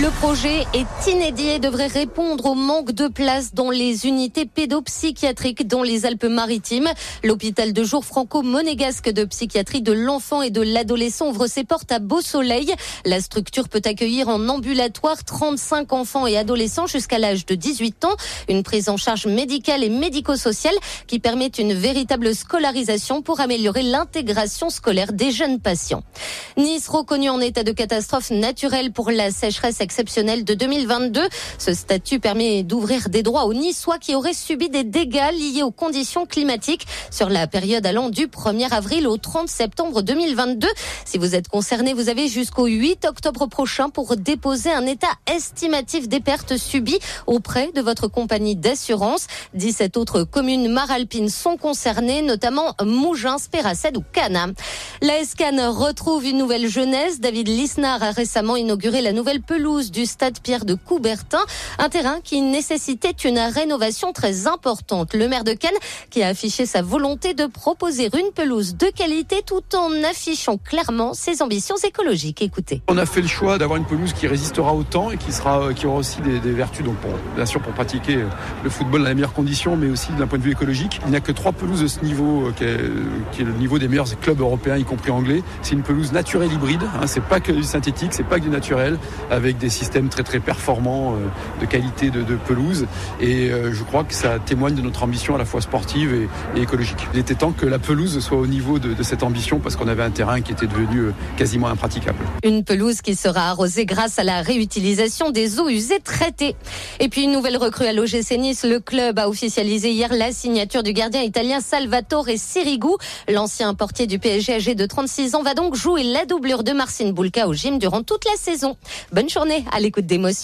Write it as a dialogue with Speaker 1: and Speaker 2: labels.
Speaker 1: Le projet est inédit et devrait répondre au manque de place dans les unités pédopsychiatriques dans les Alpes-Maritimes. L'hôpital de jour franco-monégasque de psychiatrie de l'enfant et de l'adolescent ouvre ses portes à Beau Soleil. La structure peut accueillir en ambulatoire 35 enfants et adolescents jusqu'à l'âge de 18 ans. Une prise en charge médicale et médico-sociale qui permet une véritable scolarisation pour améliorer l'intégration scolaire des jeunes patients. Nice reconnu en état de catastrophe naturelle pour la sécheresse exceptionnelle de 2022. Ce statut permet d'ouvrir des droits aux Niçois qui auraient subi des dégâts liés aux conditions climatiques sur la période allant du 1er avril au 30 septembre 2022. Si vous êtes concerné, vous avez jusqu'au 8 octobre prochain pour déposer un état estimatif des pertes subies auprès de votre compagnie d'assurance. 17 autres communes maralpines sont concernées, notamment Mougins, Péracède ou Cana. La SCAN retrouve une nouvelle jeunesse. David Lisnard a récemment inauguré la nouvelle pelouse du stade Pierre de Coubertin, un terrain qui nécessitait une rénovation très importante. Le maire de Cannes qui a affiché sa volonté de proposer une pelouse de qualité tout en affichant clairement ses ambitions écologiques. Écoutez.
Speaker 2: On a fait le choix d'avoir une pelouse qui résistera au temps et qui sera qui aura aussi des, vertus donc pour, bien sûr pour pratiquer le football dans les meilleures conditions mais aussi d'un point de vue écologique. Il n'y a que trois pelouses de ce niveau euh, qui est, qui est le niveau des meilleurs clubs européens y compris anglais. C'est une pelouse naturelle hybride, hein, c'est pas que du synthétique, c'est pas que du naturel avec des systèmes très très performants euh, de qualité de, pelouse. Et euh, je crois que ça témoigne de notre ambition à la fois sportive et, écologique. Il était temps que la pelouse soit au niveau de, cette ambition parce qu'on avait un terrain qui était devenu euh, quasiment impraticable.
Speaker 1: Une pelouse qui sera arrosée grâce à la réutilisation des eaux usées traitées. Et puis une nouvelle recrue à l'OGC Nice. Le club a officialisé hier la signature du gardien italien Salvatore Sirigu. L'ancien portier du PSG âgé de 36 ans va donc jouer la doublure de Marcin Bulka au gym durant toute la saison. Bonne journée à l'écoute d'émotions.